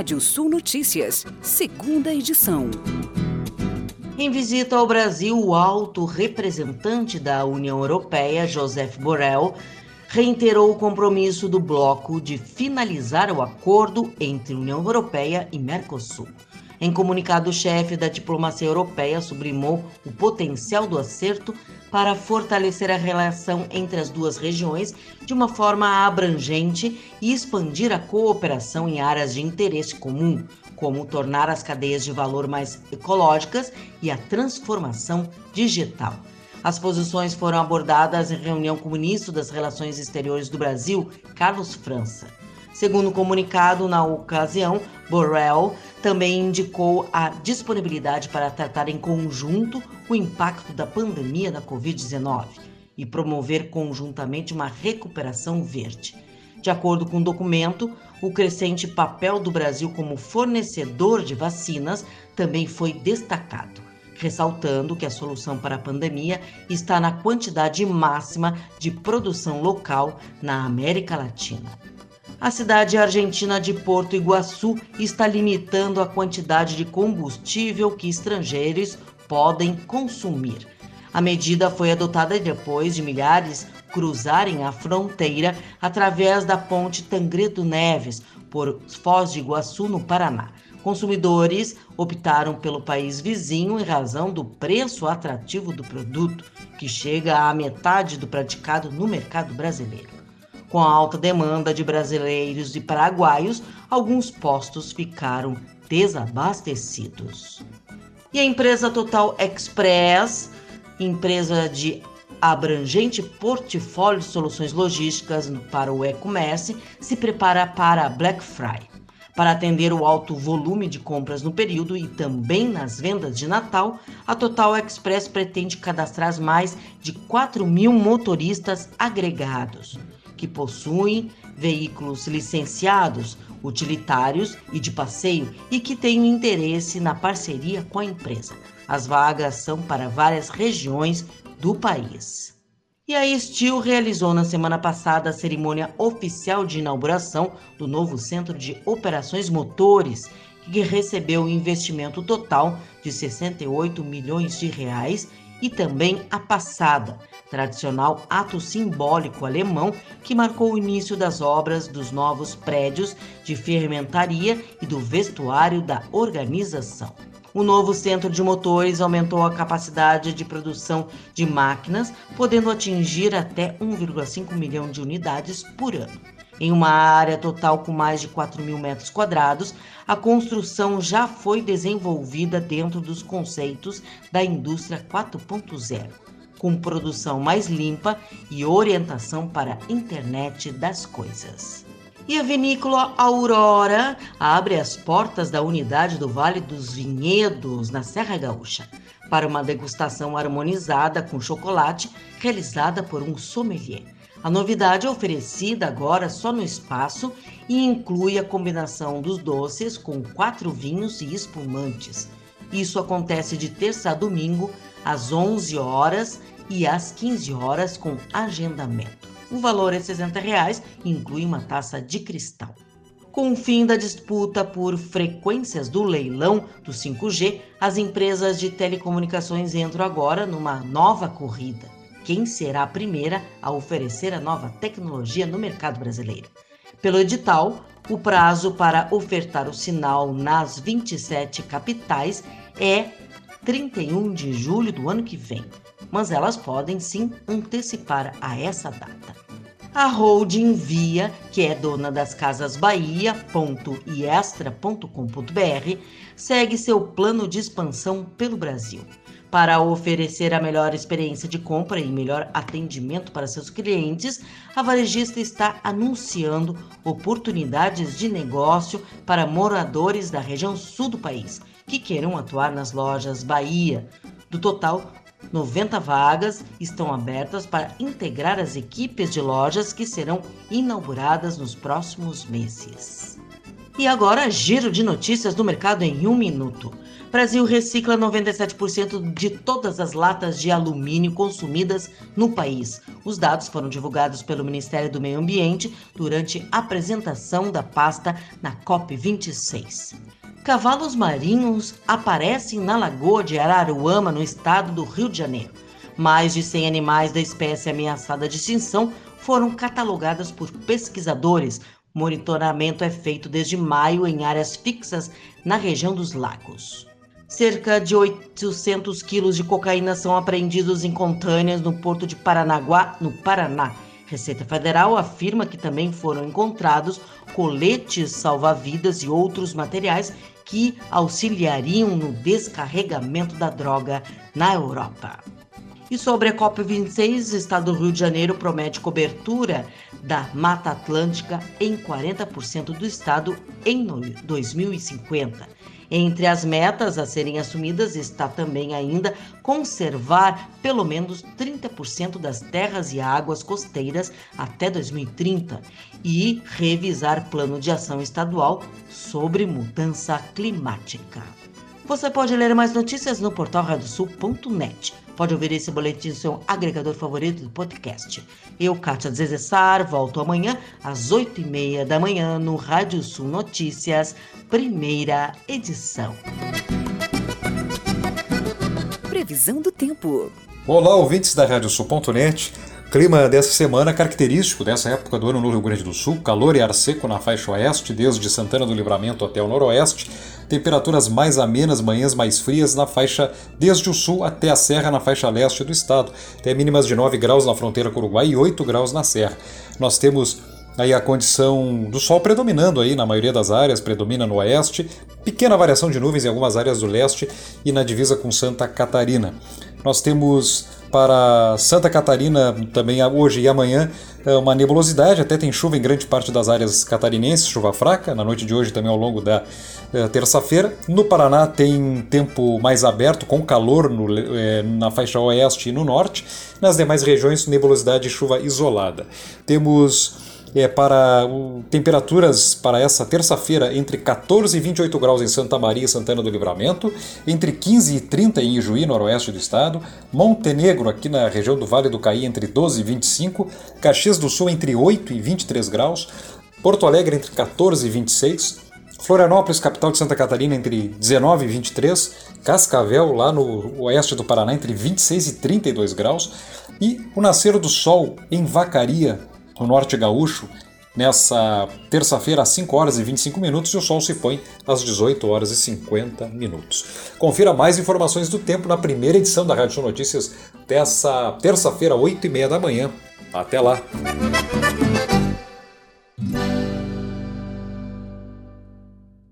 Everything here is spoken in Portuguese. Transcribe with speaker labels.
Speaker 1: Rádio Sul Notícias, segunda edição.
Speaker 2: Em visita ao Brasil, o alto representante da União Europeia, Joseph Borrell, reiterou o compromisso do bloco de finalizar o acordo entre União Europeia e Mercosul. Em comunicado, o chefe da diplomacia europeia sublimou o potencial do acerto para fortalecer a relação entre as duas regiões de uma forma abrangente e expandir a cooperação em áreas de interesse comum, como tornar as cadeias de valor mais ecológicas e a transformação digital. As posições foram abordadas em reunião com o ministro das Relações Exteriores do Brasil, Carlos França. Segundo o comunicado, na ocasião, Borrell também indicou a disponibilidade para tratar em conjunto o impacto da pandemia da Covid-19 e promover conjuntamente uma recuperação verde. De acordo com o documento, o crescente papel do Brasil como fornecedor de vacinas também foi destacado, ressaltando que a solução para a pandemia está na quantidade máxima de produção local na América Latina a cidade argentina de Porto Iguaçu está limitando a quantidade de combustível que estrangeiros podem consumir. A medida foi adotada depois de milhares cruzarem a fronteira através da ponte Tangredo Neves por Foz de Iguaçu, no Paraná. Consumidores optaram pelo país vizinho em razão do preço atrativo do produto, que chega à metade do praticado no mercado brasileiro. Com a alta demanda de brasileiros e paraguaios, alguns postos ficaram desabastecidos. E a empresa Total Express, empresa de abrangente portfólio de soluções logísticas para o e-commerce, se prepara para Black Friday. Para atender o alto volume de compras no período e também nas vendas de Natal, a Total Express pretende cadastrar mais de 4 mil motoristas agregados que possuem veículos licenciados, utilitários e de passeio e que tenham interesse na parceria com a empresa. As vagas são para várias regiões do país. E a Steel realizou na semana passada a cerimônia oficial de inauguração do novo Centro de Operações Motores, que recebeu um investimento total de 68 milhões de reais e também a passada, tradicional ato simbólico alemão que marcou o início das obras dos novos prédios de fermentaria e do vestuário da organização. O novo centro de motores aumentou a capacidade de produção de máquinas, podendo atingir até 1,5 milhão de unidades por ano. Em uma área total com mais de 4 mil metros quadrados, a construção já foi desenvolvida dentro dos conceitos da indústria 4.0, com produção mais limpa e orientação para a internet das coisas. E a vinícola Aurora abre as portas da unidade do Vale dos Vinhedos, na Serra Gaúcha, para uma degustação harmonizada com chocolate realizada por um sommelier. A novidade é oferecida agora só no espaço e inclui a combinação dos doces com quatro vinhos e espumantes. Isso acontece de terça a domingo, às 11 horas e às 15 horas com agendamento. O valor é 60 reais e inclui uma taça de cristal. Com o fim da disputa por frequências do leilão do 5G, as empresas de telecomunicações entram agora numa nova corrida quem será a primeira a oferecer a nova tecnologia no mercado brasileiro. Pelo edital, o prazo para ofertar o sinal nas 27 capitais é 31 de julho do ano que vem, mas elas podem sim antecipar a essa data. A holding Via, que é dona das casas Bahia.iestra.com.br, segue seu plano de expansão pelo Brasil. Para oferecer a melhor experiência de compra e melhor atendimento para seus clientes, a varejista está anunciando oportunidades de negócio para moradores da região sul do país que queiram atuar nas lojas Bahia. Do total, 90 vagas estão abertas para integrar as equipes de lojas que serão inauguradas nos próximos meses. E agora, giro de notícias do mercado em um minuto. Brasil recicla 97% de todas as latas de alumínio consumidas no país. Os dados foram divulgados pelo Ministério do Meio Ambiente durante a apresentação da pasta na COP26. Cavalos marinhos aparecem na Lagoa de Araruama, no estado do Rio de Janeiro. Mais de 100 animais da espécie ameaçada de extinção foram catalogadas por pesquisadores. Monitoramento é feito desde maio em áreas fixas na região dos lagos. Cerca de 800 quilos de cocaína são apreendidos em contâneas no porto de Paranaguá, no Paraná. Receita Federal afirma que também foram encontrados coletes salva-vidas e outros materiais que auxiliariam no descarregamento da droga na Europa. E sobre a COP26, o Estado do Rio de Janeiro promete cobertura da Mata Atlântica em 40% do estado em 2050. Entre as metas a serem assumidas está também ainda conservar pelo menos 30% das terras e águas costeiras até 2030 e revisar plano de ação estadual sobre mudança climática. Você pode ler mais notícias no portal radiosul.net. Pode ouvir esse boletim no seu agregador favorito do podcast. Eu, Kátia Zezessar, volto amanhã às 8h30 da manhã no Rádio Sul Notícias, primeira edição.
Speaker 1: Previsão do tempo.
Speaker 3: Olá, ouvintes da Radiosul.net. Clima dessa semana característico dessa época do ano no Rio Grande do Sul, calor e ar seco na faixa oeste, desde Santana do Livramento até o noroeste, temperaturas mais amenas, manhãs mais frias na faixa desde o sul até a serra na faixa leste do estado, até mínimas de 9 graus na fronteira com o Uruguai e 8 graus na serra. Nós temos aí a condição do sol predominando aí na maioria das áreas, predomina no oeste, pequena variação de nuvens em algumas áreas do leste e na divisa com Santa Catarina. Nós temos para Santa Catarina também hoje e amanhã é uma nebulosidade, até tem chuva em grande parte das áreas catarinenses, chuva fraca, na noite de hoje também ao longo da é, terça-feira. No Paraná tem tempo mais aberto, com calor no, é, na faixa oeste e no norte. Nas demais regiões, nebulosidade e chuva isolada. Temos é, para temperaturas para essa terça-feira entre 14 e 28 graus em Santa Maria e Santana do Livramento, entre 15 e 30 em Ijuí, noroeste do estado, Montenegro, aqui na região do Vale do Caí, entre 12 e 25, Caxias do Sul, entre 8 e 23 graus, Porto Alegre, entre 14 e 26, Florianópolis, capital de Santa Catarina, entre 19 e 23, Cascavel, lá no oeste do Paraná, entre 26 e 32 graus, e o nascer do sol em Vacaria, no norte gaúcho, nessa terça-feira às 5 horas e 25 minutos e o sol se põe às 18 horas e 50 minutos. Confira mais informações do tempo na primeira edição da Rádio Notícias dessa terça-feira, 8 e meia da manhã. Até lá!